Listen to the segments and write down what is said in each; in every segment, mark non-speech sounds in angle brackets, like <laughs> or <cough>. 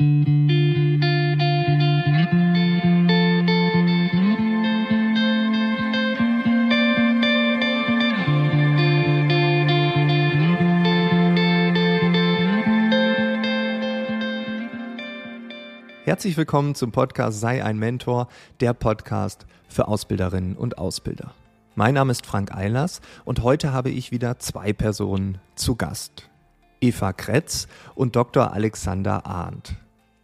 Herzlich willkommen zum Podcast Sei ein Mentor, der Podcast für Ausbilderinnen und Ausbilder. Mein Name ist Frank Eilers und heute habe ich wieder zwei Personen zu Gast. Eva Kretz und Dr. Alexander Arndt.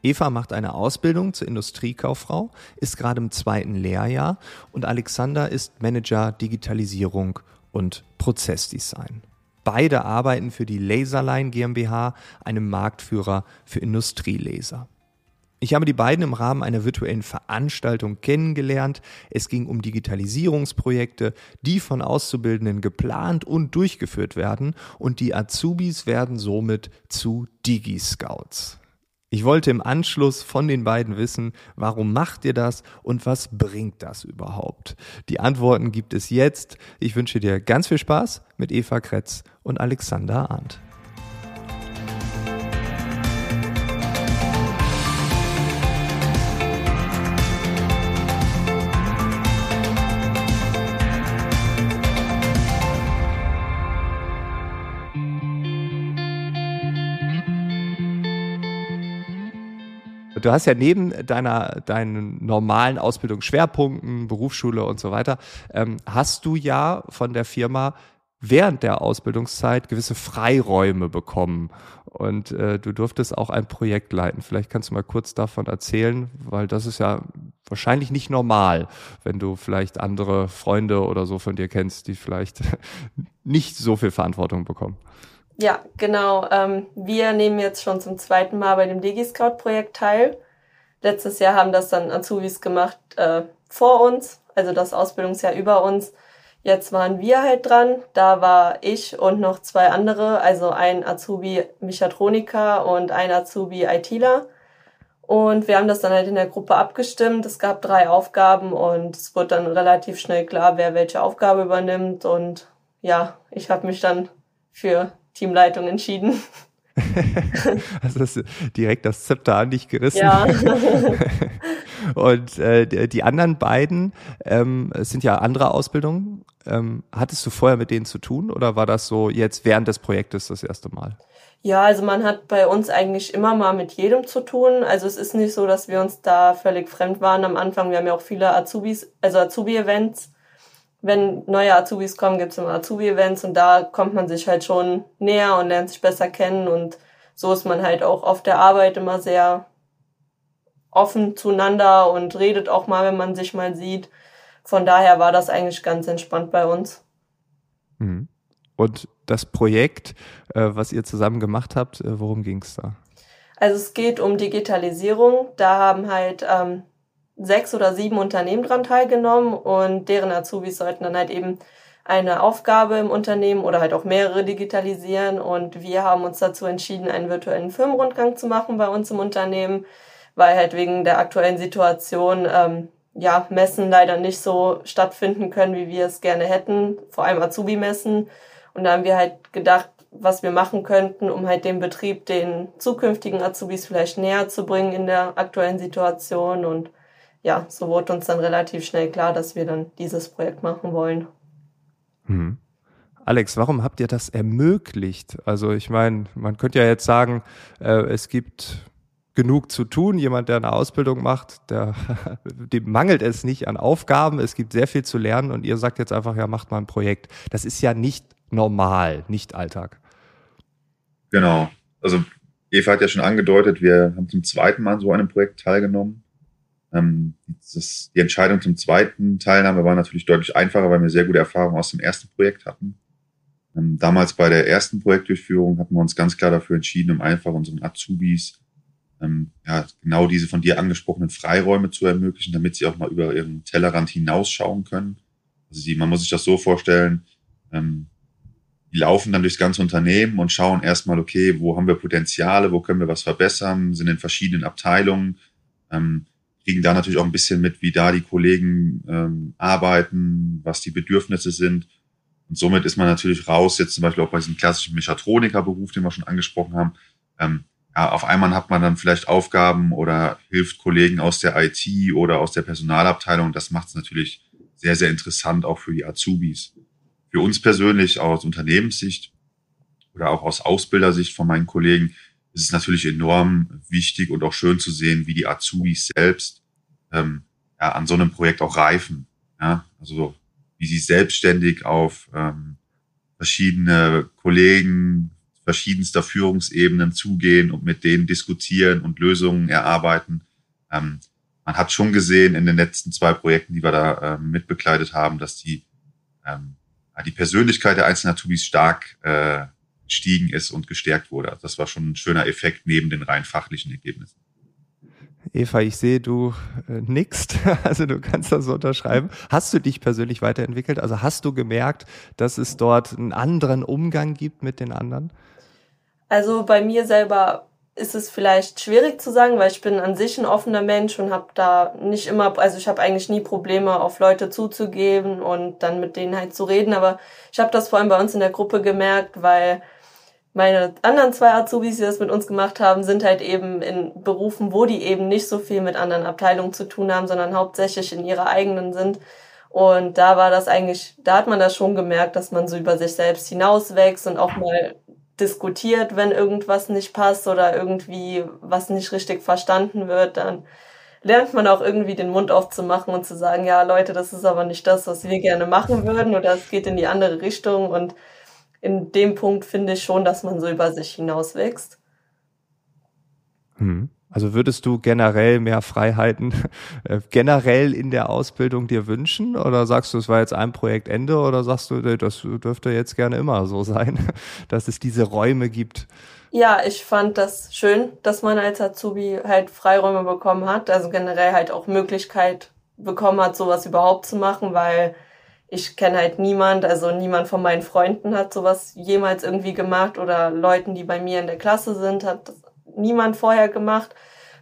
Eva macht eine Ausbildung zur Industriekauffrau, ist gerade im zweiten Lehrjahr und Alexander ist Manager Digitalisierung und Prozessdesign. Beide arbeiten für die Laserline GmbH, einem Marktführer für Industrielaser. Ich habe die beiden im Rahmen einer virtuellen Veranstaltung kennengelernt. Es ging um Digitalisierungsprojekte, die von Auszubildenden geplant und durchgeführt werden und die Azubis werden somit zu Digi-Scouts. Ich wollte im Anschluss von den beiden wissen, warum macht ihr das und was bringt das überhaupt? Die Antworten gibt es jetzt. Ich wünsche dir ganz viel Spaß mit Eva Kretz und Alexander Arndt. Du hast ja neben deiner deinen normalen Ausbildungsschwerpunkten, Berufsschule und so weiter, ähm, hast du ja von der Firma während der Ausbildungszeit gewisse Freiräume bekommen und äh, du durftest auch ein Projekt leiten. Vielleicht kannst du mal kurz davon erzählen, weil das ist ja wahrscheinlich nicht normal, wenn du vielleicht andere Freunde oder so von dir kennst, die vielleicht <laughs> nicht so viel Verantwortung bekommen. Ja, genau. Ähm, wir nehmen jetzt schon zum zweiten Mal bei dem DigiScout-Projekt teil. Letztes Jahr haben das dann Azubis gemacht äh, vor uns, also das Ausbildungsjahr über uns. Jetzt waren wir halt dran. Da war ich und noch zwei andere, also ein Azubi Mechatroniker und ein Azubi ITler. Und wir haben das dann halt in der Gruppe abgestimmt. Es gab drei Aufgaben und es wurde dann relativ schnell klar, wer welche Aufgabe übernimmt. Und ja, ich habe mich dann für Teamleitung entschieden. <laughs> also hast direkt das Zepter an dich gerissen. Ja. <laughs> Und äh, die anderen beiden ähm, sind ja andere Ausbildungen. Ähm, hattest du vorher mit denen zu tun oder war das so jetzt während des Projektes das erste Mal? Ja, also man hat bei uns eigentlich immer mal mit jedem zu tun. Also es ist nicht so, dass wir uns da völlig fremd waren am Anfang. Wir haben ja auch viele Azubis, also Azubi-Events wenn neue Azubis kommen, gibt es immer Azubi-Events und da kommt man sich halt schon näher und lernt sich besser kennen und so ist man halt auch auf der Arbeit immer sehr offen zueinander und redet auch mal, wenn man sich mal sieht. Von daher war das eigentlich ganz entspannt bei uns. Mhm. Und das Projekt, äh, was ihr zusammen gemacht habt, äh, worum ging es da? Also es geht um Digitalisierung. Da haben halt ähm, sechs oder sieben Unternehmen dran teilgenommen und deren Azubis sollten dann halt eben eine Aufgabe im Unternehmen oder halt auch mehrere digitalisieren und wir haben uns dazu entschieden, einen virtuellen Firmenrundgang zu machen bei uns im Unternehmen, weil halt wegen der aktuellen Situation ähm, ja Messen leider nicht so stattfinden können, wie wir es gerne hätten, vor allem Azubi-Messen. Und da haben wir halt gedacht, was wir machen könnten, um halt den Betrieb den zukünftigen Azubis vielleicht näher zu bringen in der aktuellen Situation und ja, so wurde uns dann relativ schnell klar, dass wir dann dieses Projekt machen wollen. Hm. Alex, warum habt ihr das ermöglicht? Also ich meine, man könnte ja jetzt sagen, äh, es gibt genug zu tun. Jemand, der eine Ausbildung macht, der, <laughs> dem mangelt es nicht an Aufgaben. Es gibt sehr viel zu lernen und ihr sagt jetzt einfach, ja, macht mal ein Projekt. Das ist ja nicht normal, nicht Alltag. Genau. Also Eva hat ja schon angedeutet, wir haben zum zweiten Mal an so einem Projekt teilgenommen. Ähm, das, die Entscheidung zum zweiten Teilnahme war natürlich deutlich einfacher, weil wir sehr gute Erfahrungen aus dem ersten Projekt hatten. Ähm, damals bei der ersten Projektdurchführung hatten wir uns ganz klar dafür entschieden, um einfach unseren Azubis ähm, ja, genau diese von dir angesprochenen Freiräume zu ermöglichen, damit sie auch mal über ihren Tellerrand hinausschauen können. Also die, man muss sich das so vorstellen, ähm, die laufen dann durchs ganze Unternehmen und schauen erstmal, okay, wo haben wir Potenziale, wo können wir was verbessern, sind in verschiedenen Abteilungen, ähm, kriegen da natürlich auch ein bisschen mit, wie da die Kollegen ähm, arbeiten, was die Bedürfnisse sind. Und somit ist man natürlich raus, jetzt zum Beispiel auch bei diesem klassischen Mechatronikerberuf, den wir schon angesprochen haben, ähm, ja, auf einmal hat man dann vielleicht Aufgaben oder hilft Kollegen aus der IT oder aus der Personalabteilung. Das macht es natürlich sehr, sehr interessant auch für die Azubis. Für uns persönlich aus Unternehmenssicht oder auch aus Ausbildersicht von meinen Kollegen ist es natürlich enorm wichtig und auch schön zu sehen, wie die Azubis selbst ähm, ja, an so einem Projekt auch reifen. Ja? Also wie sie selbstständig auf ähm, verschiedene Kollegen, verschiedenster Führungsebenen zugehen und mit denen diskutieren und Lösungen erarbeiten. Ähm, man hat schon gesehen in den letzten zwei Projekten, die wir da ähm, mitbegleitet haben, dass die, ähm, die Persönlichkeit der einzelnen Azubis stark äh, gestiegen ist und gestärkt wurde. Also das war schon ein schöner Effekt neben den rein fachlichen Ergebnissen. Eva, ich sehe, du äh, nickst, <laughs> also du kannst das so unterschreiben. Hast du dich persönlich weiterentwickelt? Also hast du gemerkt, dass es dort einen anderen Umgang gibt mit den anderen? Also bei mir selber ist es vielleicht schwierig zu sagen, weil ich bin an sich ein offener Mensch und habe da nicht immer, also ich habe eigentlich nie Probleme, auf Leute zuzugeben und dann mit denen halt zu reden. Aber ich habe das vor allem bei uns in der Gruppe gemerkt, weil meine anderen zwei Azubis, die das mit uns gemacht haben, sind halt eben in Berufen, wo die eben nicht so viel mit anderen Abteilungen zu tun haben, sondern hauptsächlich in ihrer eigenen sind. Und da war das eigentlich, da hat man das schon gemerkt, dass man so über sich selbst hinauswächst und auch mal diskutiert, wenn irgendwas nicht passt oder irgendwie was nicht richtig verstanden wird, dann lernt man auch irgendwie den Mund aufzumachen und zu sagen, ja Leute, das ist aber nicht das, was wir gerne machen würden oder es geht in die andere Richtung und in dem Punkt finde ich schon, dass man so über sich hinauswächst. Hm. Also würdest du generell mehr Freiheiten <laughs> äh, generell in der Ausbildung dir wünschen? Oder sagst du, es war jetzt ein Projektende oder sagst du, das dürfte jetzt gerne immer so sein, <laughs> dass es diese Räume gibt? Ja, ich fand das schön, dass man als Azubi halt Freiräume bekommen hat, also generell halt auch Möglichkeit bekommen hat, sowas überhaupt zu machen, weil ich kenne halt niemand, also niemand von meinen Freunden hat sowas jemals irgendwie gemacht oder Leuten, die bei mir in der Klasse sind, hat niemand vorher gemacht.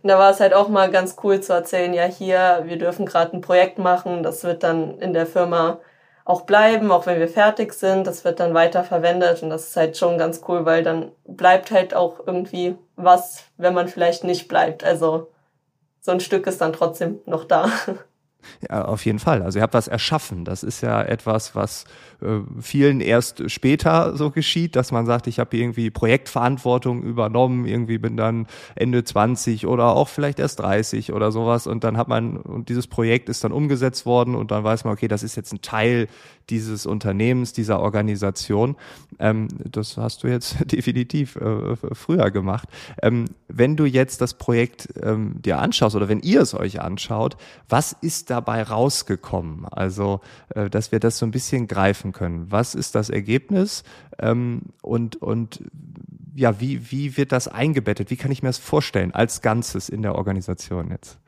Und da war es halt auch mal ganz cool zu erzählen, ja hier, wir dürfen gerade ein Projekt machen, das wird dann in der Firma auch bleiben, auch wenn wir fertig sind, das wird dann weiter verwendet und das ist halt schon ganz cool, weil dann bleibt halt auch irgendwie was, wenn man vielleicht nicht bleibt. Also so ein Stück ist dann trotzdem noch da. <laughs> Ja, auf jeden Fall. Also ihr habt was erschaffen. Das ist ja etwas, was äh, vielen erst später so geschieht, dass man sagt, ich habe irgendwie Projektverantwortung übernommen, irgendwie bin dann Ende 20 oder auch vielleicht erst 30 oder sowas und dann hat man, und dieses Projekt ist dann umgesetzt worden und dann weiß man, okay, das ist jetzt ein Teil dieses Unternehmens, dieser Organisation. Ähm, das hast du jetzt <laughs> definitiv äh, früher gemacht. Ähm, wenn du jetzt das Projekt ähm, dir anschaust oder wenn ihr es euch anschaut, was ist dabei rausgekommen? Also, äh, dass wir das so ein bisschen greifen können. Was ist das Ergebnis? Ähm, und, und ja, wie, wie wird das eingebettet? Wie kann ich mir das vorstellen als Ganzes in der Organisation jetzt?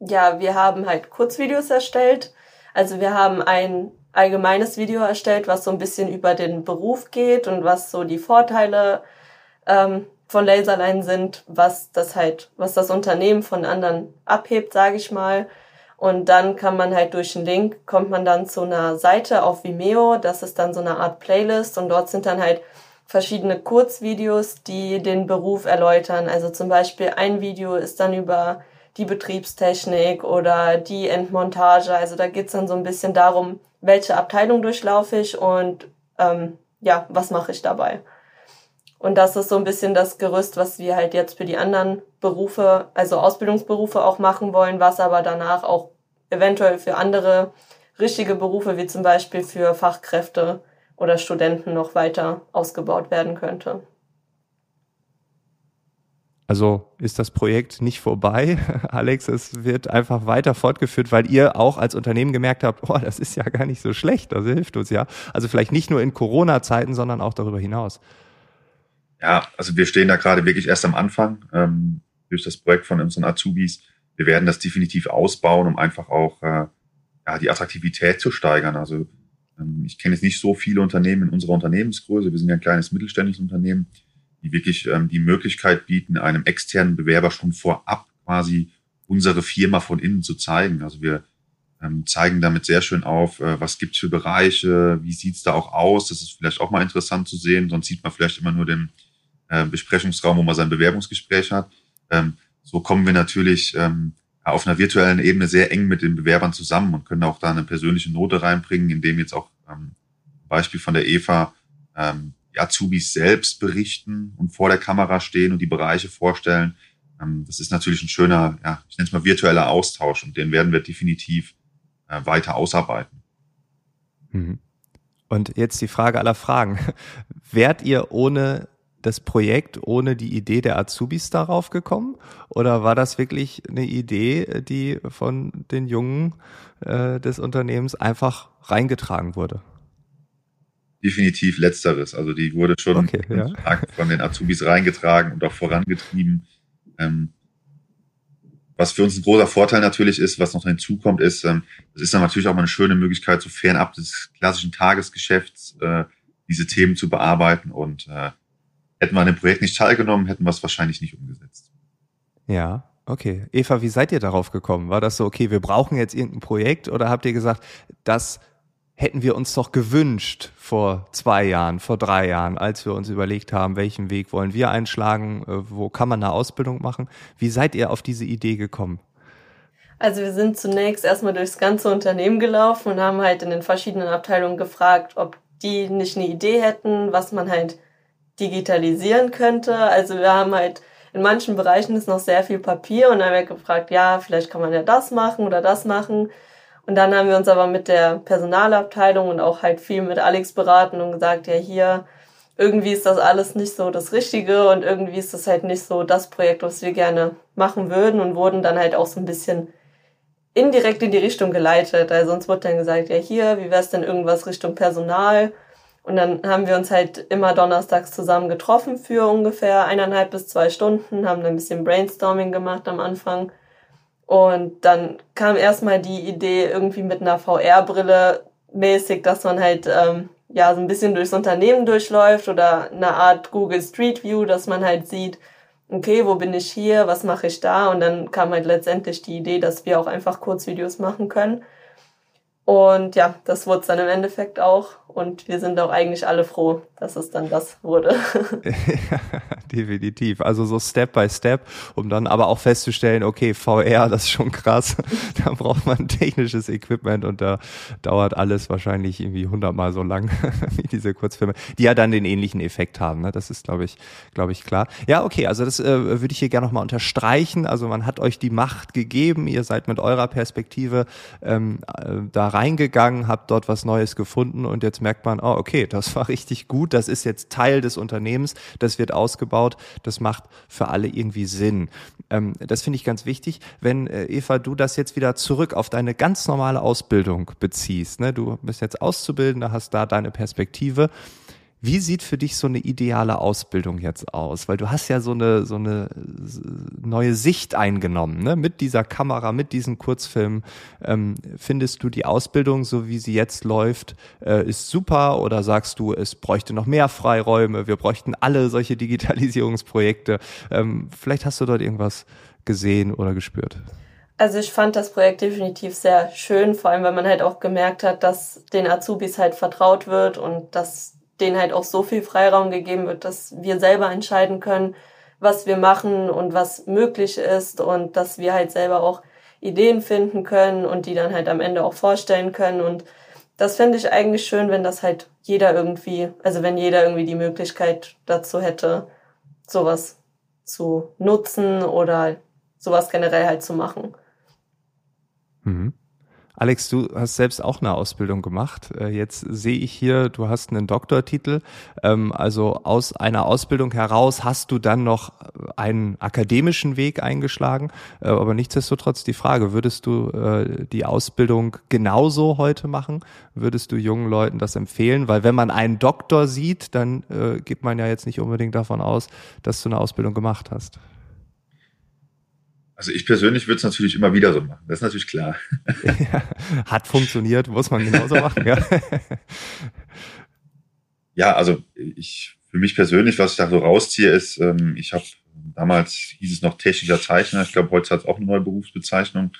Ja, wir haben halt Kurzvideos erstellt also wir haben ein allgemeines Video erstellt, was so ein bisschen über den Beruf geht und was so die Vorteile ähm, von Laserline sind, was das halt, was das Unternehmen von anderen abhebt, sage ich mal. Und dann kann man halt durch einen Link, kommt man dann zu einer Seite auf Vimeo, das ist dann so eine Art Playlist und dort sind dann halt verschiedene Kurzvideos, die den Beruf erläutern. Also zum Beispiel ein Video ist dann über die Betriebstechnik oder die Endmontage. Also da geht's dann so ein bisschen darum, welche Abteilung durchlaufe ich und ähm, ja, was mache ich dabei. Und das ist so ein bisschen das Gerüst, was wir halt jetzt für die anderen Berufe, also Ausbildungsberufe auch machen wollen, was aber danach auch eventuell für andere richtige Berufe, wie zum Beispiel für Fachkräfte oder Studenten noch weiter ausgebaut werden könnte. Also ist das Projekt nicht vorbei, <laughs> Alex. Es wird einfach weiter fortgeführt, weil ihr auch als Unternehmen gemerkt habt, oh, das ist ja gar nicht so schlecht, das hilft uns ja. Also vielleicht nicht nur in Corona-Zeiten, sondern auch darüber hinaus. Ja, also wir stehen da gerade wirklich erst am Anfang ähm, durch das Projekt von unseren Azubis. Wir werden das definitiv ausbauen, um einfach auch äh, ja, die Attraktivität zu steigern. Also ähm, ich kenne jetzt nicht so viele Unternehmen in unserer Unternehmensgröße. Wir sind ja ein kleines mittelständisches Unternehmen die wirklich ähm, die Möglichkeit bieten, einem externen Bewerber schon vorab quasi unsere Firma von innen zu zeigen. Also wir ähm, zeigen damit sehr schön auf, äh, was gibt's für Bereiche, wie sieht's da auch aus. Das ist vielleicht auch mal interessant zu sehen, sonst sieht man vielleicht immer nur den, äh, Besprechungsraum, wo man sein Bewerbungsgespräch hat. Ähm, so kommen wir natürlich ähm, auf einer virtuellen Ebene sehr eng mit den Bewerbern zusammen und können auch da eine persönliche Note reinbringen, indem jetzt auch ähm, Beispiel von der Eva die Azubis selbst berichten und vor der Kamera stehen und die Bereiche vorstellen. Das ist natürlich ein schöner, ja, ich nenne es mal virtueller Austausch und den werden wir definitiv äh, weiter ausarbeiten. Mhm. Und jetzt die Frage aller Fragen. <laughs> Wärt ihr ohne das Projekt, ohne die Idee der Azubis darauf gekommen? Oder war das wirklich eine Idee, die von den Jungen äh, des Unternehmens einfach reingetragen wurde? Definitiv letzteres. Also die wurde schon okay, ja. von den Azubis reingetragen und auch vorangetrieben. Ähm, was für uns ein großer Vorteil natürlich ist, was noch hinzukommt, ist, ähm, das ist dann natürlich auch mal eine schöne Möglichkeit, so fernab des klassischen Tagesgeschäfts äh, diese Themen zu bearbeiten. Und äh, hätten wir an dem Projekt nicht teilgenommen, hätten wir es wahrscheinlich nicht umgesetzt. Ja, okay. Eva, wie seid ihr darauf gekommen? War das so, okay, wir brauchen jetzt irgendein Projekt oder habt ihr gesagt, das hätten wir uns doch gewünscht vor zwei Jahren, vor drei Jahren, als wir uns überlegt haben, welchen Weg wollen wir einschlagen, äh, wo kann man eine Ausbildung machen. Wie seid ihr auf diese Idee gekommen? Also wir sind zunächst erstmal durchs ganze Unternehmen gelaufen und haben halt in den verschiedenen Abteilungen gefragt, ob die nicht eine Idee hätten, was man halt digitalisieren könnte. Also wir haben halt in manchen Bereichen ist noch sehr viel Papier und dann haben wir gefragt, ja, vielleicht kann man ja das machen oder das machen. Und dann haben wir uns aber mit der Personalabteilung und auch halt viel mit Alex beraten und gesagt, ja hier, irgendwie ist das alles nicht so das Richtige und irgendwie ist das halt nicht so das Projekt, was wir gerne machen würden und wurden dann halt auch so ein bisschen indirekt in die Richtung geleitet. Also uns wurde dann gesagt, ja hier, wie wär's denn irgendwas Richtung Personal? Und dann haben wir uns halt immer donnerstags zusammen getroffen für ungefähr eineinhalb bis zwei Stunden, haben ein bisschen Brainstorming gemacht am Anfang und dann kam erstmal die Idee irgendwie mit einer VR-Brille mäßig, dass man halt ähm, ja so ein bisschen durchs Unternehmen durchläuft oder eine Art Google Street View, dass man halt sieht, okay, wo bin ich hier, was mache ich da? Und dann kam halt letztendlich die Idee, dass wir auch einfach Kurzvideos machen können. Und ja, das wurde es dann im Endeffekt auch. Und wir sind auch eigentlich alle froh, dass es dann das wurde. ja, <laughs> <laughs> <laughs> definitiv. Also so Step by Step, um dann aber auch festzustellen, okay, VR, das ist schon krass. da braucht man technisches Equipment und da dauert alles wahrscheinlich irgendwie hundertmal so lang wie diese Kurzfilme, die ja dann den ähnlichen Effekt haben. Ne? Das ist, glaube ich, glaube ich, klar. Ja, okay, also das äh, würde ich hier gerne nochmal unterstreichen. Also man hat euch die Macht gegeben, ihr seid mit eurer Perspektive ähm, äh, da reingegangen, habt dort was Neues gefunden und jetzt merkt man, oh, okay, das war richtig gut, das ist jetzt Teil des Unternehmens, das wird ausgebaut, das macht für alle irgendwie Sinn. Ähm, das finde ich ganz wichtig. Wenn, äh, Eva, du das jetzt wieder zurück auf deine ganz normale Ausbildung beziehst, ne? du bist jetzt Auszubildender, hast da deine Perspektive, wie sieht für dich so eine ideale Ausbildung jetzt aus? Weil du hast ja so eine, so eine neue Sicht eingenommen, ne? Mit dieser Kamera, mit diesen Kurzfilmen. Ähm, findest du die Ausbildung, so wie sie jetzt läuft, äh, ist super? Oder sagst du, es bräuchte noch mehr Freiräume? Wir bräuchten alle solche Digitalisierungsprojekte. Ähm, vielleicht hast du dort irgendwas gesehen oder gespürt. Also ich fand das Projekt definitiv sehr schön, vor allem weil man halt auch gemerkt hat, dass den Azubis halt vertraut wird und dass denen halt auch so viel Freiraum gegeben wird, dass wir selber entscheiden können, was wir machen und was möglich ist und dass wir halt selber auch Ideen finden können und die dann halt am Ende auch vorstellen können. Und das fände ich eigentlich schön, wenn das halt jeder irgendwie, also wenn jeder irgendwie die Möglichkeit dazu hätte, sowas zu nutzen oder sowas generell halt zu machen. Mhm. Alex, du hast selbst auch eine Ausbildung gemacht. Äh, jetzt sehe ich hier, du hast einen Doktortitel. Ähm, also aus einer Ausbildung heraus hast du dann noch einen akademischen Weg eingeschlagen. Äh, aber nichtsdestotrotz die Frage, würdest du äh, die Ausbildung genauso heute machen? Würdest du jungen Leuten das empfehlen? Weil wenn man einen Doktor sieht, dann geht man ja jetzt nicht unbedingt davon aus, dass du eine Ausbildung gemacht hast. Also ich persönlich würde es natürlich immer wieder so machen. Das ist natürlich klar. Ja, <laughs> hat funktioniert, muss man genauso machen. Ja. <laughs> ja, also ich für mich persönlich, was ich da so rausziehe, ist, ähm, ich habe damals hieß es noch technischer Zeichner. Ich glaube, heute hat es auch eine neue Berufsbezeichnung.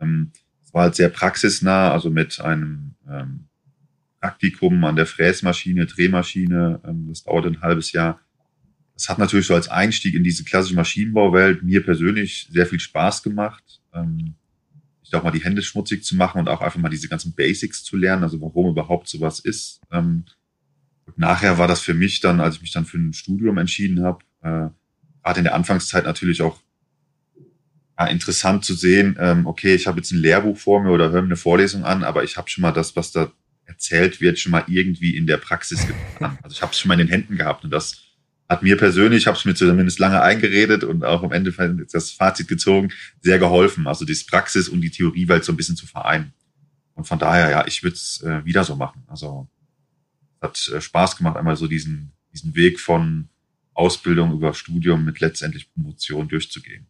Ähm, es war halt sehr praxisnah, also mit einem ähm, Praktikum an der Fräsmaschine, Drehmaschine. Das dauerte ein halbes Jahr das hat natürlich so als Einstieg in diese klassische Maschinenbauwelt mir persönlich sehr viel Spaß gemacht. Ähm, ich auch mal die Hände schmutzig zu machen und auch einfach mal diese ganzen Basics zu lernen, also warum überhaupt sowas ist. Ähm, nachher war das für mich dann, als ich mich dann für ein Studium entschieden habe, äh, gerade in der Anfangszeit natürlich auch ja, interessant zu sehen, ähm, okay, ich habe jetzt ein Lehrbuch vor mir oder höre mir eine Vorlesung an, aber ich habe schon mal das, was da erzählt wird, schon mal irgendwie in der Praxis getan. Also ich habe es schon mal in den Händen gehabt und das hat mir persönlich, ich habe es mir zumindest lange eingeredet und auch am Ende das Fazit gezogen, sehr geholfen. Also die Praxis und die Theoriewelt so ein bisschen zu vereinen. Und von daher, ja, ich würde es äh, wieder so machen. Also hat äh, Spaß gemacht, einmal so diesen, diesen Weg von Ausbildung über Studium mit letztendlich Promotion durchzugehen.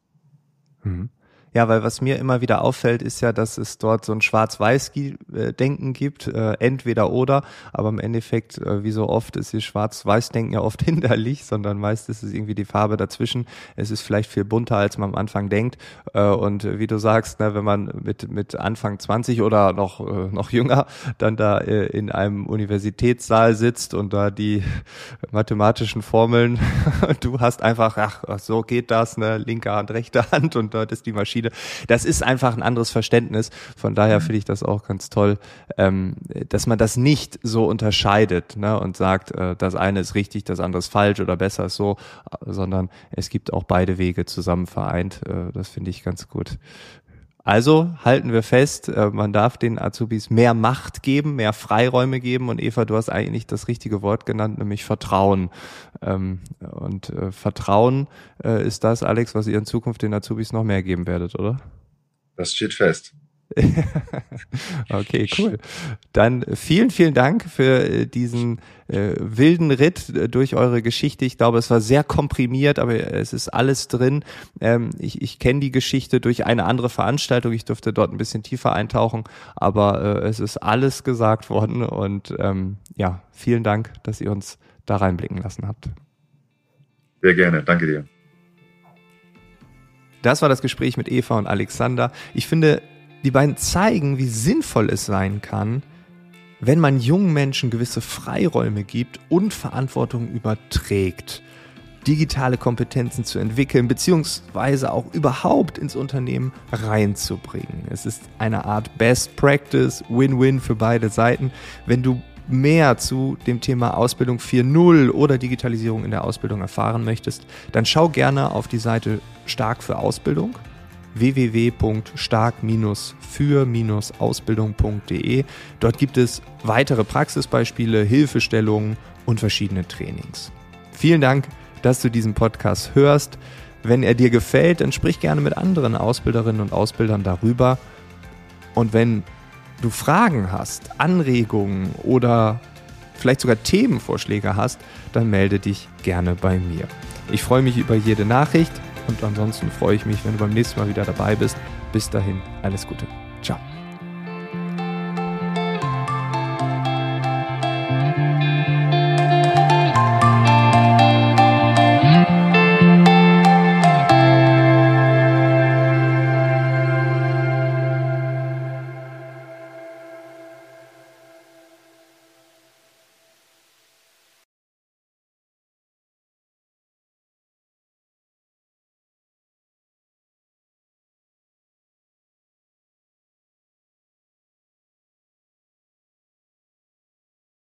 Mhm. Ja, weil was mir immer wieder auffällt, ist ja, dass es dort so ein Schwarz-Weiß-Denken gibt, äh, entweder oder, aber im Endeffekt, äh, wie so oft, ist das Schwarz-Weiß-Denken ja oft <laughs> hinderlich, sondern meist ist es irgendwie die Farbe dazwischen. Es ist vielleicht viel bunter, als man am Anfang denkt. Äh, und wie du sagst, ne, wenn man mit, mit Anfang 20 oder noch, äh, noch jünger dann da äh, in einem Universitätssaal sitzt und da die <laughs> mathematischen Formeln, <laughs> du hast einfach, ach, so geht das, ne, linke Hand, rechte Hand und dort ist die Maschine Unterschiede. Das ist einfach ein anderes Verständnis. Von daher mhm. finde ich das auch ganz toll, ähm, dass man das nicht so unterscheidet ne, und sagt, äh, das eine ist richtig, das andere ist falsch oder besser ist so, sondern es gibt auch beide Wege zusammen vereint. Äh, das finde ich ganz gut. Also halten wir fest, äh, man darf den Azubis mehr Macht geben, mehr Freiräume geben und Eva, du hast eigentlich das richtige Wort genannt, nämlich Vertrauen. Ähm, und äh, Vertrauen äh, ist das, Alex, was ihr in Zukunft den Azubis noch mehr geben werdet, oder? Das steht fest. <laughs> okay, cool. Dann vielen, vielen Dank für äh, diesen äh, wilden Ritt äh, durch eure Geschichte. Ich glaube, es war sehr komprimiert, aber es ist alles drin. Ähm, ich ich kenne die Geschichte durch eine andere Veranstaltung. Ich durfte dort ein bisschen tiefer eintauchen, aber äh, es ist alles gesagt worden. Und ähm, ja, vielen Dank, dass ihr uns da reinblicken lassen habt. Sehr gerne. Danke dir. Das war das Gespräch mit Eva und Alexander. Ich finde, die beiden zeigen, wie sinnvoll es sein kann, wenn man jungen Menschen gewisse Freiräume gibt und Verantwortung überträgt, digitale Kompetenzen zu entwickeln, beziehungsweise auch überhaupt ins Unternehmen reinzubringen. Es ist eine Art Best Practice, Win-Win für beide Seiten. Wenn du mehr zu dem Thema Ausbildung 4.0 oder Digitalisierung in der Ausbildung erfahren möchtest, dann schau gerne auf die Seite Stark für Ausbildung www.stark-für-ausbildung.de. Dort gibt es weitere Praxisbeispiele, Hilfestellungen und verschiedene Trainings. Vielen Dank, dass du diesen Podcast hörst. Wenn er dir gefällt, dann sprich gerne mit anderen Ausbilderinnen und Ausbildern darüber. Und wenn du Fragen hast, Anregungen oder vielleicht sogar Themenvorschläge hast, dann melde dich gerne bei mir. Ich freue mich über jede Nachricht und ansonsten freue ich mich, wenn du beim nächsten Mal wieder dabei bist. Bis dahin, alles Gute.